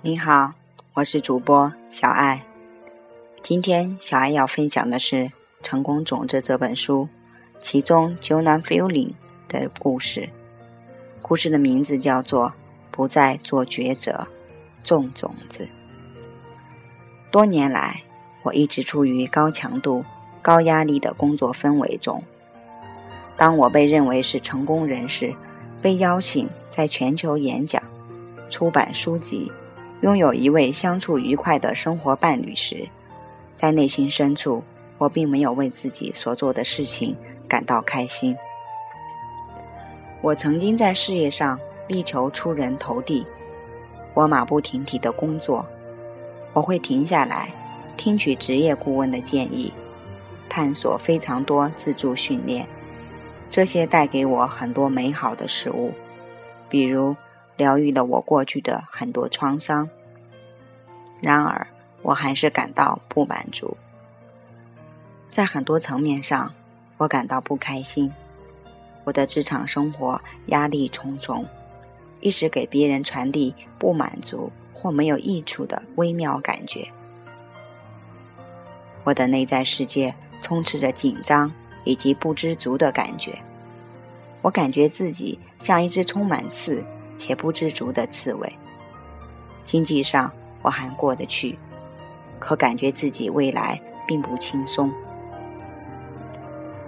你好，我是主播小爱。今天小爱要分享的是《成功种子》这本书，其中 Jonah Fielding 的故事。故事的名字叫做《不再做抉择，种种子》。多年来，我一直处于高强度、高压力的工作氛围中。当我被认为是成功人士，被邀请在全球演讲、出版书籍。拥有一位相处愉快的生活伴侣时，在内心深处，我并没有为自己所做的事情感到开心。我曾经在事业上力求出人头地，我马不停蹄的工作，我会停下来听取职业顾问的建议，探索非常多自助训练，这些带给我很多美好的事物，比如。疗愈了我过去的很多创伤，然而我还是感到不满足。在很多层面上，我感到不开心。我的职场生活压力重重，一直给别人传递不满足或没有益处的微妙感觉。我的内在世界充斥着紧张以及不知足的感觉。我感觉自己像一只充满刺。且不知足的刺猬。经济上我还过得去，可感觉自己未来并不轻松。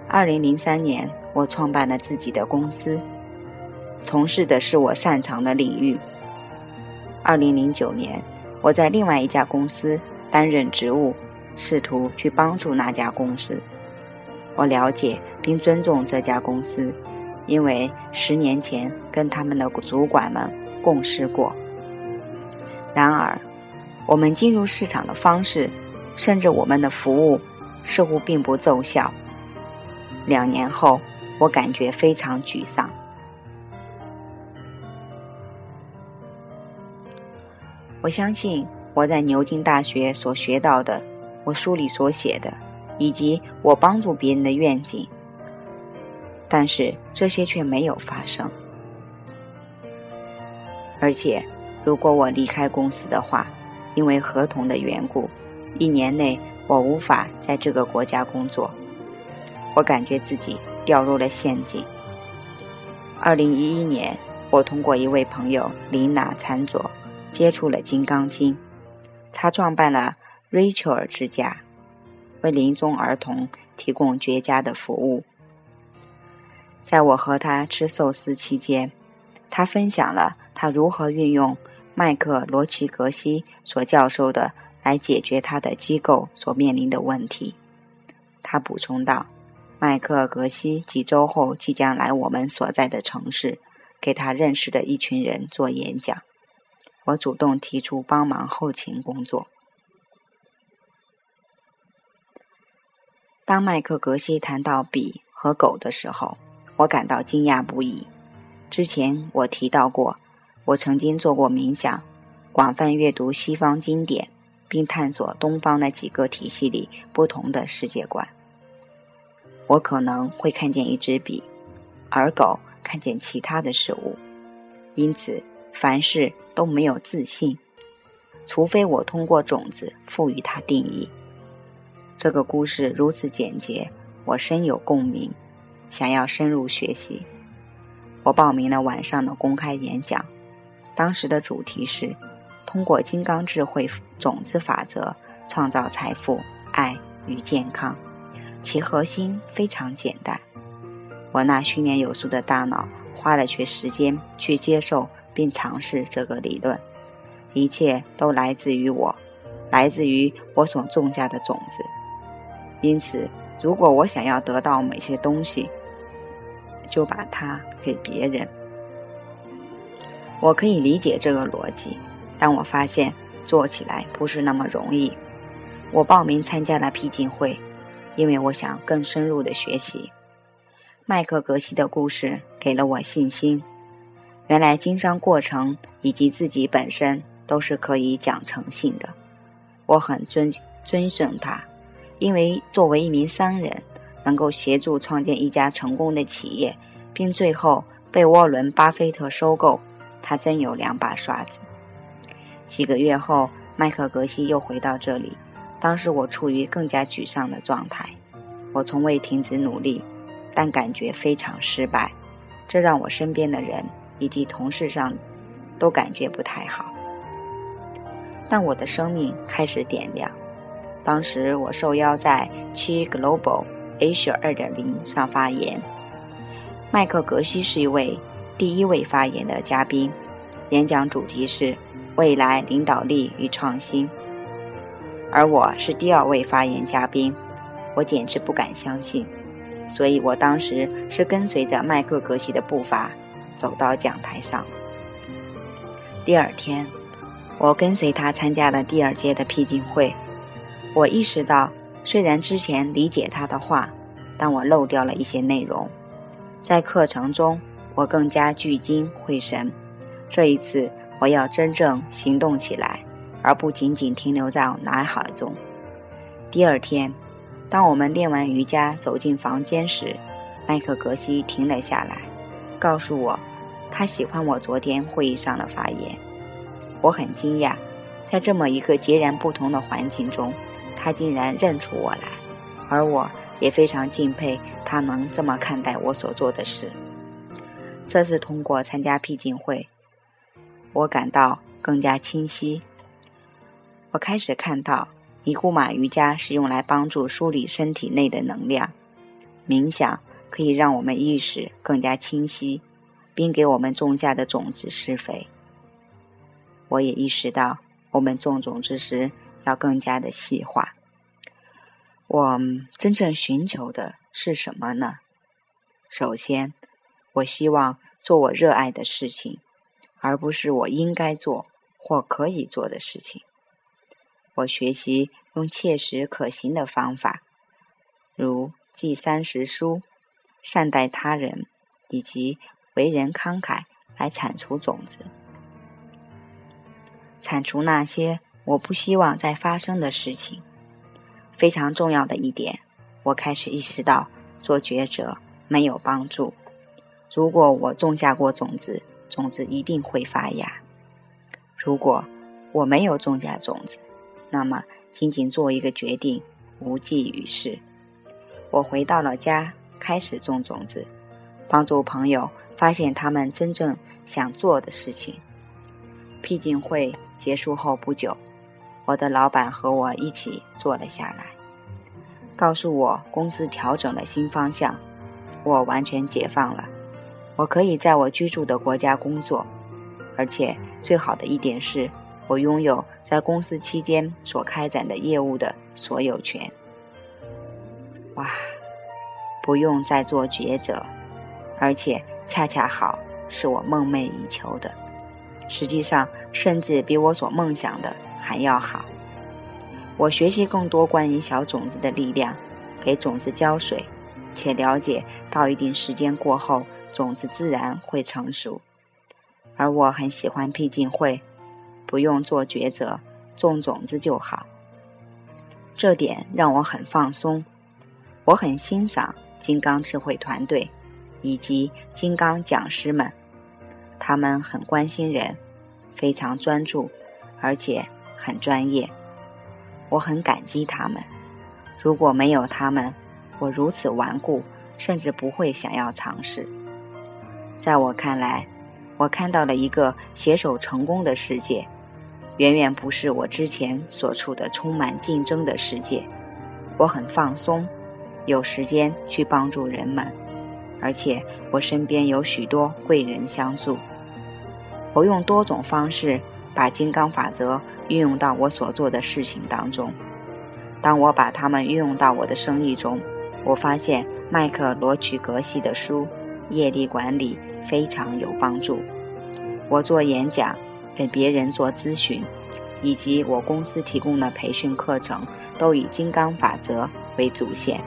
二零零三年，我创办了自己的公司，从事的是我擅长的领域。二零零九年，我在另外一家公司担任职务，试图去帮助那家公司。我了解并尊重这家公司。因为十年前跟他们的主管们共事过，然而我们进入市场的方式，甚至我们的服务，似乎并不奏效。两年后，我感觉非常沮丧。我相信我在牛津大学所学到的，我书里所写的，以及我帮助别人的愿景。但是这些却没有发生，而且如果我离开公司的话，因为合同的缘故，一年内我无法在这个国家工作。我感觉自己掉入了陷阱。二零一一年，我通过一位朋友琳娜参佐接触了《金刚经》，他创办了 Rachel 之家，为临终儿童提供绝佳的服务。在我和他吃寿司期间，他分享了他如何运用麦克罗奇格西所教授的来解决他的机构所面临的问题。他补充道：“麦克格西几周后即将来我们所在的城市，给他认识的一群人做演讲。我主动提出帮忙后勤工作。当麦克格西谈到笔和狗的时候。”我感到惊讶不已。之前我提到过，我曾经做过冥想，广泛阅读西方经典，并探索东方的几个体系里不同的世界观。我可能会看见一支笔，而狗看见其他的事物。因此，凡事都没有自信，除非我通过种子赋予它定义。这个故事如此简洁，我深有共鸣。想要深入学习，我报名了晚上的公开演讲。当时的主题是通过金刚智慧种子法则创造财富、爱与健康。其核心非常简单。我那训练有素的大脑花了些时间去接受并尝试这个理论。一切都来自于我，来自于我所种下的种子。因此，如果我想要得到某些东西，就把它给别人。我可以理解这个逻辑，但我发现做起来不是那么容易。我报名参加了僻静会，因为我想更深入的学习。麦克格西的故事给了我信心。原来经商过程以及自己本身都是可以讲诚信的。我很尊尊重他，因为作为一名商人。能够协助创建一家成功的企业，并最后被沃伦·巴菲特收购，他真有两把刷子。几个月后，麦克格西又回到这里。当时我处于更加沮丧的状态。我从未停止努力，但感觉非常失败。这让我身边的人以及同事上都感觉不太好。但我的生命开始点亮。当时我受邀在 Chi Global Asia 2.0上发言。麦克格西是一位第一位发言的嘉宾，演讲主题是未来领导力与创新，而我是第二位发言嘉宾，我简直不敢相信，所以我当时是跟随着麦克格西的步伐走到讲台上。第二天，我跟随他参加了第二届的僻静会，我意识到，虽然之前理解他的话，但我漏掉了一些内容。在课程中，我更加聚精会神。这一次，我要真正行动起来，而不仅仅停留在脑海中。第二天，当我们练完瑜伽走进房间时，麦克格西停了下来，告诉我，他喜欢我昨天会议上的发言。我很惊讶，在这么一个截然不同的环境中，他竟然认出我来，而我。也非常敬佩他能这么看待我所做的事。这次通过参加僻静会，我感到更加清晰。我开始看到尼古马瑜伽是用来帮助梳理身体内的能量，冥想可以让我们意识更加清晰，并给我们种下的种子施肥。我也意识到，我们种种子时要更加的细化。我真正寻求的是什么呢？首先，我希望做我热爱的事情，而不是我应该做或可以做的事情。我学习用切实可行的方法，如记三十书、善待他人以及为人慷慨，来铲除种子，铲除那些我不希望再发生的事情。非常重要的一点，我开始意识到做抉择没有帮助。如果我种下过种子，种子一定会发芽；如果我没有种下种子，那么仅仅做一个决定无济于事。我回到了家，开始种种子，帮助朋友发现他们真正想做的事情。僻静会结束后不久。我的老板和我一起坐了下来，告诉我公司调整了新方向，我完全解放了，我可以在我居住的国家工作，而且最好的一点是，我拥有在公司期间所开展的业务的所有权。哇，不用再做抉择，而且恰恰好是我梦寐以求的，实际上甚至比我所梦想的。还要好。我学习更多关于小种子的力量，给种子浇水，且了解到一定时间过后，种子自然会成熟。而我很喜欢僻静会，不用做抉择，种种子就好。这点让我很放松。我很欣赏金刚智慧团队以及金刚讲师们，他们很关心人，非常专注，而且。很专业，我很感激他们。如果没有他们，我如此顽固，甚至不会想要尝试。在我看来，我看到了一个携手成功的世界，远远不是我之前所处的充满竞争的世界。我很放松，有时间去帮助人们，而且我身边有许多贵人相助。我用多种方式把金刚法则。运用到我所做的事情当中。当我把它们运用到我的生意中，我发现麦克罗曲格西的书《业力管理》非常有帮助。我做演讲、给别人做咨询，以及我公司提供的培训课程，都以金刚法则为主线。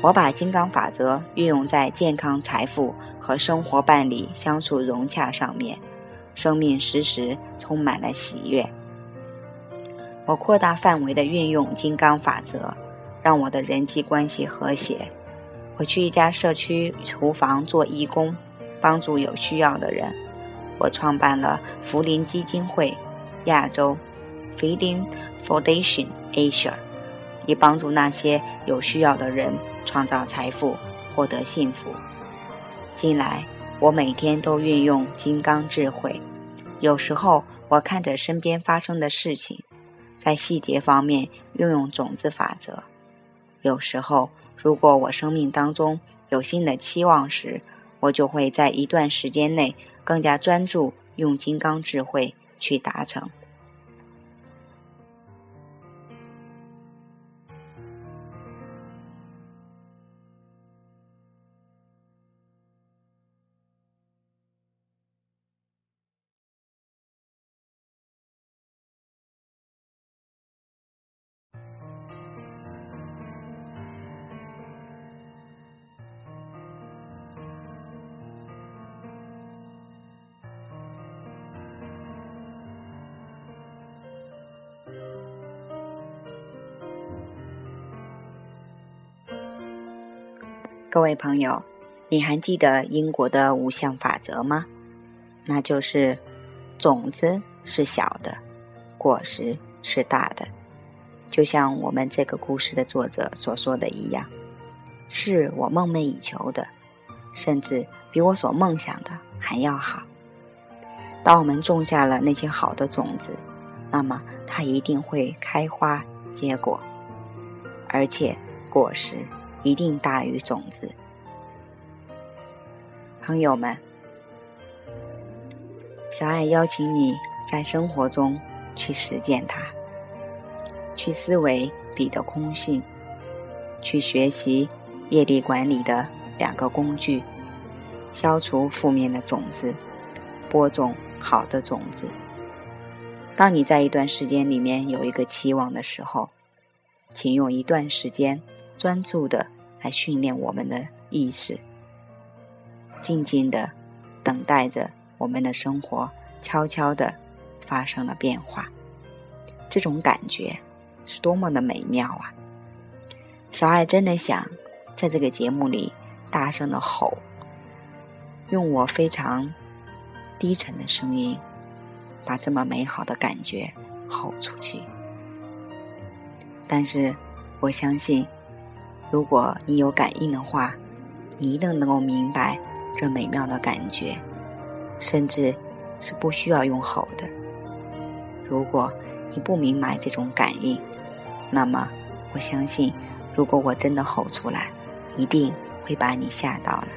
我把金刚法则运用在健康、财富和生活伴侣相处融洽上面，生命时时充满了喜悦。我扩大范围的运用金刚法则，让我的人际关系和谐。我去一家社区厨房做义工，帮助有需要的人。我创办了福林基金会，亚洲 （Feeding Foundation Asia），以帮助那些有需要的人创造财富、获得幸福。近来，我每天都运用金刚智慧。有时候，我看着身边发生的事情，在细节方面运用种子法则。有时候，如果我生命当中有新的期望时，我就会在一段时间内更加专注，用金刚智慧去达成。各位朋友，你还记得英国的五项法则吗？那就是种子是小的，果实是大的。就像我们这个故事的作者所说的一样，是我梦寐以求的，甚至比我所梦想的还要好。当我们种下了那些好的种子，那么它一定会开花结果，而且果实。一定大于种子，朋友们，小爱邀请你在生活中去实践它，去思维彼的空性，去学习业力管理的两个工具，消除负面的种子，播种好的种子。当你在一段时间里面有一个期望的时候，请用一段时间。专注的来训练我们的意识，静静的等待着我们的生活悄悄的发生了变化。这种感觉是多么的美妙啊！小爱真的想在这个节目里大声的吼，用我非常低沉的声音，把这么美好的感觉吼出去。但是我相信。如果你有感应的话，你一定能够明白这美妙的感觉，甚至是不需要用吼的。如果你不明白这种感应，那么我相信，如果我真的吼出来，一定会把你吓到了。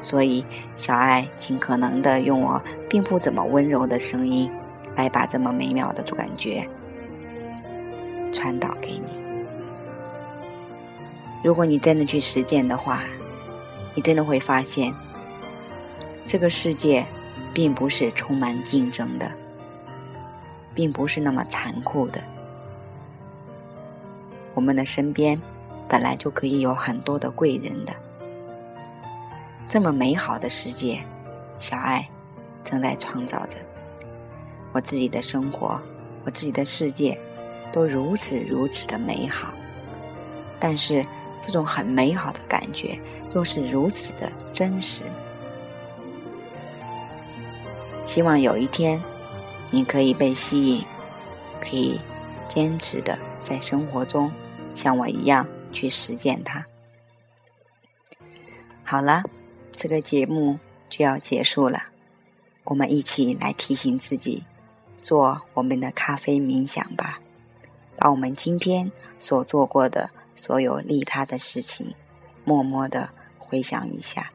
所以，小爱尽可能的用我并不怎么温柔的声音，来把这么美妙的感觉传导给你。如果你真的去实践的话，你真的会发现，这个世界并不是充满竞争的，并不是那么残酷的。我们的身边本来就可以有很多的贵人的，这么美好的世界，小爱正在创造着。我自己的生活，我自己的世界，都如此如此的美好，但是。这种很美好的感觉，又是如此的真实。希望有一天，你可以被吸引，可以坚持的在生活中像我一样去实践它。好了，这个节目就要结束了，我们一起来提醒自己，做我们的咖啡冥想吧，把我们今天所做过的。所有利他的事情，默默的回想一下，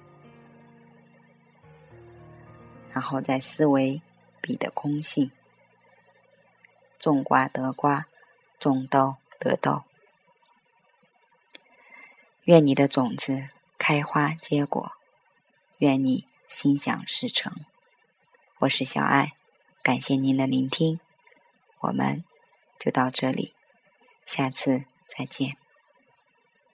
然后再思维彼的空性。种瓜得瓜，种豆得豆。愿你的种子开花结果，愿你心想事成。我是小爱，感谢您的聆听，我们就到这里，下次再见。